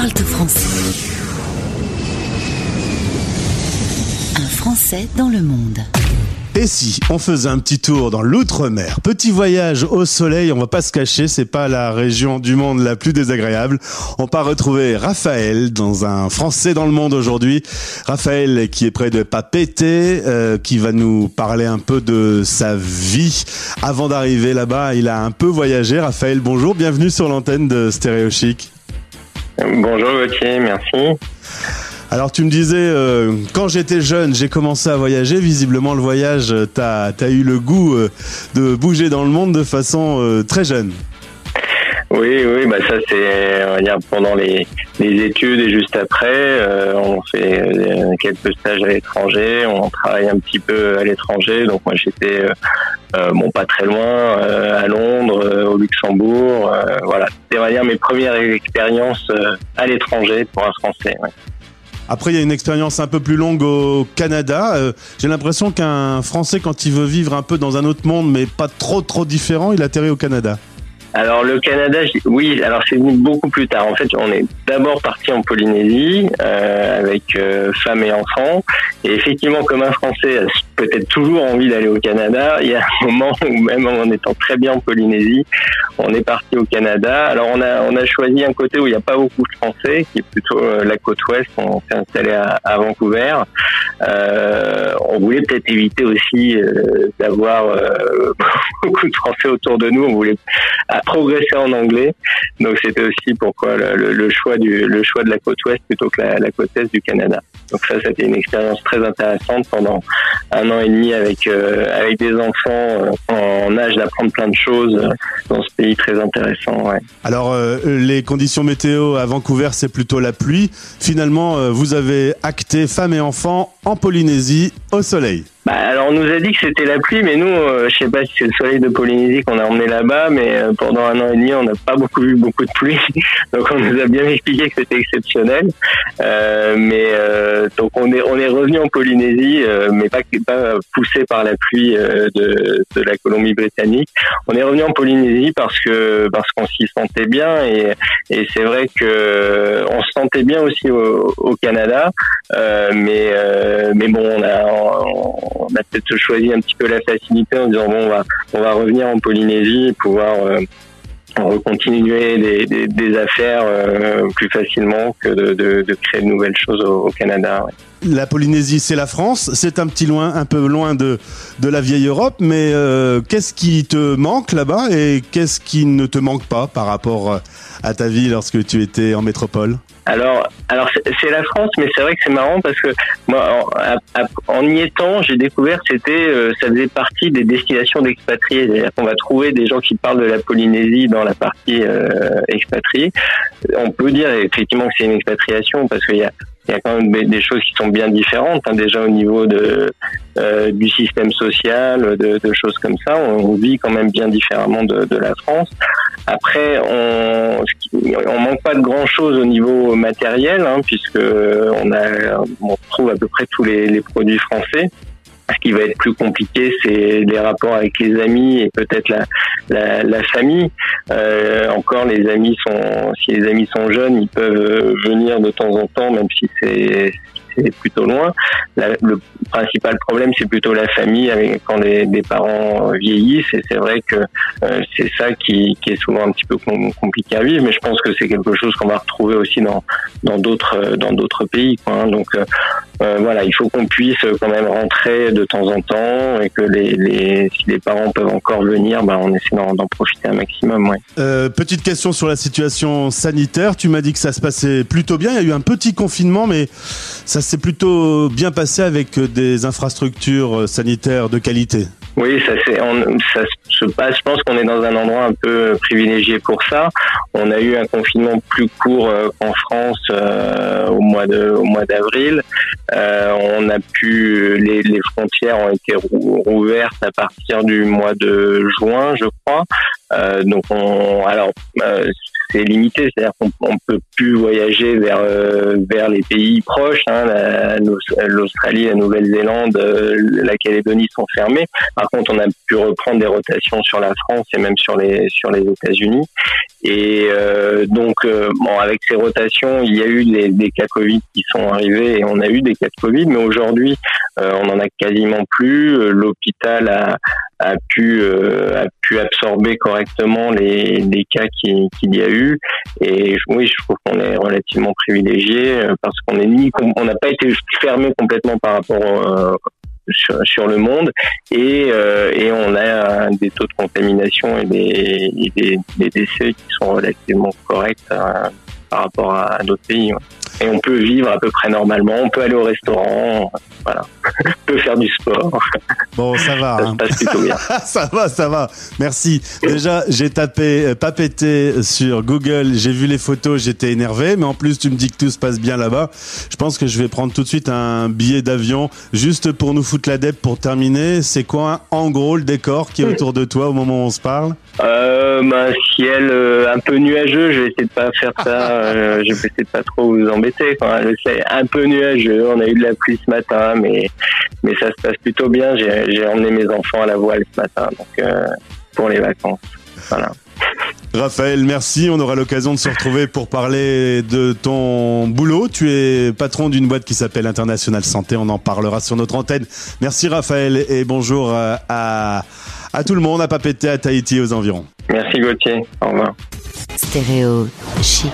parle français. Un Français dans le monde. Et si on faisait un petit tour dans l'outre-mer, petit voyage au soleil, on va pas se cacher, c'est pas la région du monde la plus désagréable. On part retrouver Raphaël dans un Français dans le monde aujourd'hui. Raphaël qui est près de Papété, euh, qui va nous parler un peu de sa vie. Avant d'arriver là-bas, il a un peu voyagé. Raphaël, bonjour, bienvenue sur l'antenne de Stéréo Chic. Bonjour Gauthier, merci. Alors tu me disais, euh, quand j'étais jeune, j'ai commencé à voyager. Visiblement, le voyage, euh, t'as as eu le goût euh, de bouger dans le monde de façon très jeune. Oui, oui, bah ça c'est, pendant les, les études et juste après, on fait quelques stages à l'étranger, on travaille un petit peu à l'étranger. Donc moi j'étais, bon pas très loin, à Londres, au Luxembourg. voilà, c'était mes premières expériences à l'étranger pour un Français. Après, il y a une expérience un peu plus longue au Canada. Euh, j'ai l'impression qu'un Français, quand il veut vivre un peu dans un autre monde, mais pas trop trop différent, il atterrit au Canada. Alors le Canada, oui, alors c'est venu beaucoup plus tard. En fait, on est d'abord parti en Polynésie euh, avec euh, femmes et enfants. Et effectivement, comme un Français a peut-être toujours envie d'aller au Canada, il y a un moment où même en étant très bien en Polynésie, on est parti au Canada. Alors on a on a choisi un côté où il n'y a pas beaucoup de Français, qui est plutôt euh, la côte ouest. On s'est installé à, à Vancouver. Euh, on voulait peut-être éviter aussi euh, d'avoir beaucoup de Français autour de nous. On voulait progresser en anglais. Donc c'était aussi pourquoi le, choix du le choix de la côte ouest plutôt que la, côte est du Canada. Donc ça, c'était une expérience très intéressante pendant un an et demi avec euh, avec des enfants euh, en âge d'apprendre plein de choses euh, dans ce pays très intéressant. Alors les conditions météo à Vancouver, c'est plutôt la pluie. Finalement, vous avez acté femmes et enfants en Polynésie au soleil. Bah, alors on nous a dit que c'était la pluie, mais nous, euh, je sais pas si c'est le soleil de Polynésie qu'on a emmené là-bas, mais euh, pendant un an et demi, on n'a pas beaucoup vu beaucoup de pluie. donc on nous a bien expliqué que c'était exceptionnel. Euh, mais euh, donc on est on est revenu en Polynésie, mais pas pas poussé par la pluie de, de la Colombie-Britannique. On est revenu en Polynésie parce que parce qu'on s'y sentait bien et et c'est vrai que on se sentait bien aussi au, au Canada, mais mais bon on a on, on a peut-être choisi un petit peu la facilité en disant bon on va on va revenir en Polynésie et pouvoir euh, recontinuer des, affaires euh, plus facilement que de, créer de nouvelles choses au, Canada. La Polynésie, c'est la France, c'est un petit loin, un peu loin de, de la vieille Europe, mais euh, qu'est-ce qui te manque là-bas et qu'est-ce qui ne te manque pas par rapport à ta vie lorsque tu étais en métropole? Alors, alors c'est la France, mais c'est vrai que c'est marrant parce que moi, en, y étant, j'ai découvert c'était, euh, ça faisait partie des destinations d'expatriés. C'est-à-dire qu'on va trouver des gens qui parlent de la Polynésie dans la partie euh, expatriée. On peut dire effectivement que c'est une expatriation parce qu'il y a y a quand même des choses qui sont bien différentes, hein, déjà au niveau de, euh, du système social, de, de, choses comme ça. On, vit quand même bien différemment de, de la France. Après, on, on manque pas de grand chose au niveau matériel, hein, puisque on a, on trouve à peu près tous les, produits français. Ce qui va être plus compliqué, c'est les rapports avec les amis et peut-être la, la, la, famille. Euh, encore, les amis sont, si les amis sont jeunes, ils peuvent venir de temps en temps, même si c'est c'est plutôt loin. le principal problème, c'est plutôt la famille, avec, quand les, parents vieillissent. Et c'est vrai que euh, c'est ça qui, est souvent un petit peu compliqué à vivre. Mais je pense que c'est quelque chose qu'on va retrouver aussi dans d'autres dans pays. Hein. Donc euh, euh, voilà, il faut qu'on puisse quand même rentrer de temps en temps et que les, les si les parents peuvent encore venir, bah, on essaie d'en profiter un maximum. Ouais. Euh, petite question sur la situation sanitaire. Tu m'as dit que ça se passait plutôt bien. Il y a eu un petit confinement, mais ça s'est plutôt bien passé avec des infrastructures sanitaires de qualité. Oui, ça, c'est, ça se passe. Je pense qu'on est dans un endroit un peu privilégié pour ça. On a eu un confinement plus court euh, qu'en France euh, au mois de, au mois d'avril. Euh, on a pu, les, les frontières ont été rouvertes à partir du mois de juin, je crois. Euh, donc, on, alors, euh, c'est limité, c'est-à-dire qu'on on peut plus voyager vers euh, vers les pays proches. Hein, L'Australie, la, Nouvelle-Zélande, euh, la Calédonie sont fermés. Par contre, on a pu reprendre des rotations sur la France et même sur les sur les États-Unis. Et euh, donc, avec ces rotations, il y a eu des, des, cas Covid qui sont arrivés et on a eu des cas de Covid, mais aujourd'hui, on en a quasiment plus. L'hôpital a, a pu a pu absorber correctement les, les cas qu'il y a eu et oui, je trouve qu'on est relativement privilégié euh, parce qu'on est ni, on n'a pas été fermé complètement par rapport euh, sur, le monde et, euh, et on a des taux de contamination et des, des, décès qui sont relativement corrects par rapport à, d'autres pays. Et on peut vivre à peu près normalement, on peut aller au restaurant, voilà. on peut faire du sport. Bon, ça va. ça se hein. passe plutôt bien. ça va, ça va. Merci. Déjà, j'ai tapé euh, pas pété sur Google, j'ai vu les photos, j'étais énervé, mais en plus tu me dis que tout se passe bien là-bas. Je pense que je vais prendre tout de suite un billet d'avion juste pour nous foutre la dette pour terminer. C'est quoi en gros le décor qui est autour de toi au moment où on se parle? Euh, Un ciel euh, un peu nuageux, je vais essayer de pas faire ça, euh, je vais essayer de pas trop vous embêter. Ciel un peu nuageux, on a eu de la pluie ce matin, mais mais ça se passe plutôt bien. J'ai emmené mes enfants à la voile ce matin, donc euh, pour les vacances. Voilà. Raphaël, merci. On aura l'occasion de se retrouver pour parler de ton boulot. Tu es patron d'une boîte qui s'appelle International Santé. On en parlera sur notre antenne. Merci Raphaël et bonjour à, à tout le monde, à Papété, à Tahiti et aux environs. Merci Gauthier. Au revoir. Stéréo chic.